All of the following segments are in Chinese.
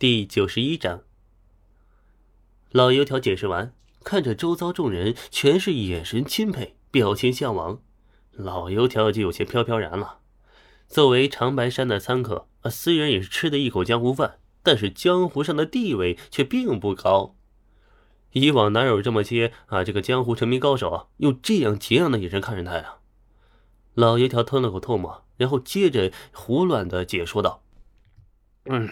第九十一章，老油条解释完，看着周遭众人，全是眼神钦佩，表情向往。老油条就有些飘飘然了。作为长白山的参客，啊，虽然也是吃的一口江湖饭，但是江湖上的地位却并不高。以往哪有这么些啊这个江湖成名高手啊，用这样结样的眼神看着他呀？老油条吞了口唾沫，然后接着胡乱的解说道：“嗯。”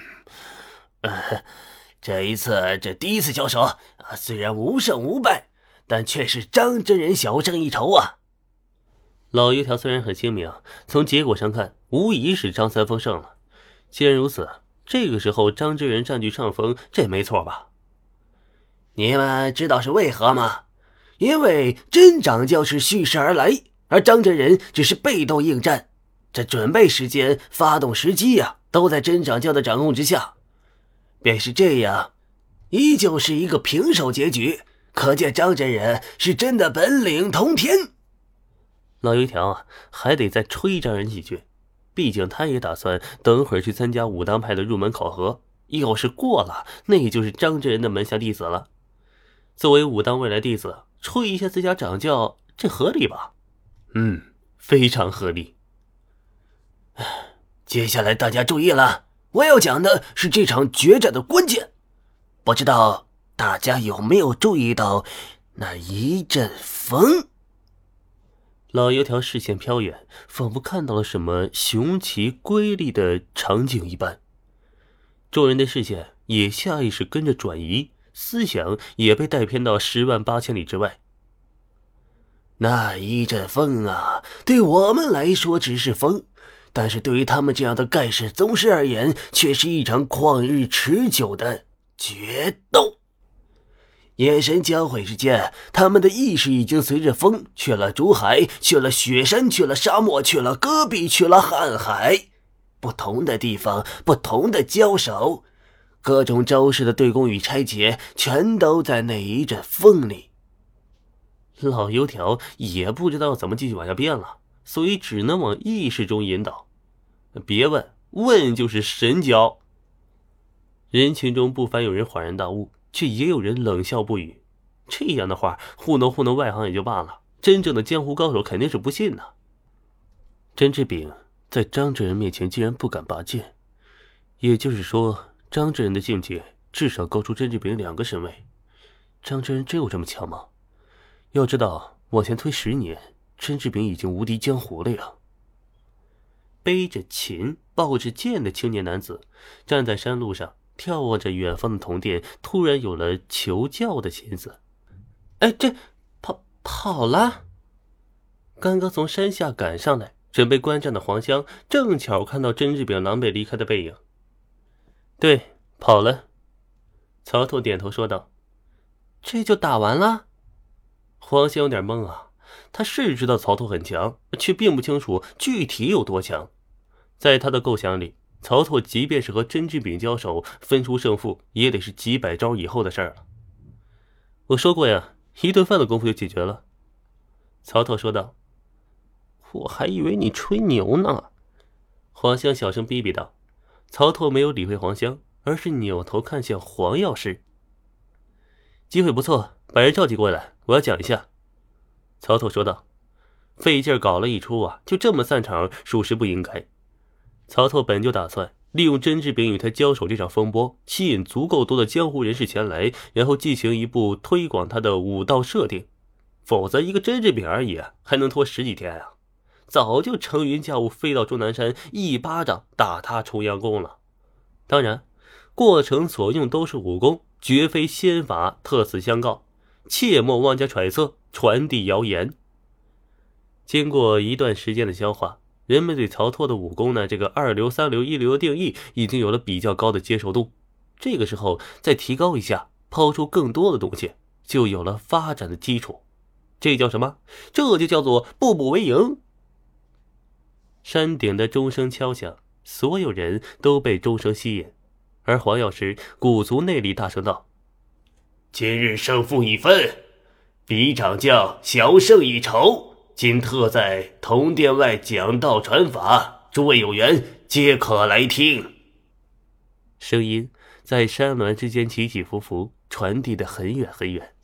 呃，这一次这第一次交手啊，虽然无胜无败，但却是张真人小胜一筹啊。老油条虽然很精明，从结果上看，无疑是张三丰胜了。既然如此，这个时候张真人占据上风，这没错吧？你们知道是为何吗？因为真掌教是蓄势而来，而张真人只是被动应战，这准备时间、发动时机呀，都在真掌教的掌控之下。便是这样，依旧是一个平手结局。可见张真人是真的本领通天。老油条啊，还得再吹张人几句，毕竟他也打算等会儿去参加武当派的入门考核。要是过了，那也就是张真人的门下弟子了。作为武当未来弟子，吹一下自家掌教，这合理吧？嗯，非常合理。接下来大家注意了。我要讲的是这场决战的关键，不知道大家有没有注意到那一阵风？老油条视线飘远，仿佛看到了什么雄奇瑰丽的场景一般。众人的视线也下意识跟着转移，思想也被带偏到十万八千里之外。那一阵风啊，对我们来说只是风。但是对于他们这样的盖世宗师而言，却是一场旷日持久的决斗。眼神交汇之间，他们的意识已经随着风去了竹海，去了雪山，去了沙漠，去了戈壁，去了瀚海。不同的地方，不同的交手，各种招式的对攻与拆解，全都在那一阵风里。老油条也不知道怎么继续往下变了。所以只能往意识中引导，别问，问就是神交。人群中不凡有人恍然大悟，却也有人冷笑不语。这样的话糊弄糊弄外行也就罢了，真正的江湖高手肯定是不信的。甄志炳在张志仁面前竟然不敢拔剑，也就是说，张志仁的境界至少高出甄志炳两个身位。张真人真有这么强吗？要知道，往前推十年。甄志炳已经无敌江湖了呀！背着琴、抱着剑的青年男子站在山路上，眺望着远方的铜殿，突然有了求教的心思。哎，这跑跑了！刚刚从山下赶上来，准备观战的黄香正巧看到甄志炳狼狈离开的背影。对，跑了。曹拓点头说道：“这就打完了？”黄香有点懵啊。他是知道曹拓很强，却并不清楚具体有多强。在他的构想里，曹拓即便是和甄志炳交手，分出胜负也得是几百招以后的事儿了。我说过呀，一顿饭的功夫就解决了。曹拓说道：“我还以为你吹牛呢。”黄香小声逼逼道。曹拓没有理会黄香，而是扭头看向黄药师。机会不错，把人召集过来，我要讲一下。曹操说道：“费劲搞了一出啊，就这么散场，属实不应该。”曹操本就打算利用甄志炳与他交手这场风波，吸引足够多的江湖人士前来，然后进行一步推广他的武道设定。否则，一个甄志炳而已，还能拖十几天啊？早就乘云驾雾飞到终南山，一巴掌打他重阳功了。当然，过程所用都是武功，绝非仙法。特此相告，切莫妄加揣测。传递谣言。经过一段时间的消化，人们对曹拓的武功呢，这个二流、三流、一流的定义已经有了比较高的接受度。这个时候再提高一下，抛出更多的东西，就有了发展的基础。这叫什么？这就叫做步步为营。山顶的钟声敲响，所有人都被钟声吸引，而黄药师鼓足内力，大声道：“今日胜负已分。”比掌教小胜一筹，今特在铜殿外讲道传法，诸位有缘皆可来听。声音在山峦之间起起伏伏，传递的很远很远。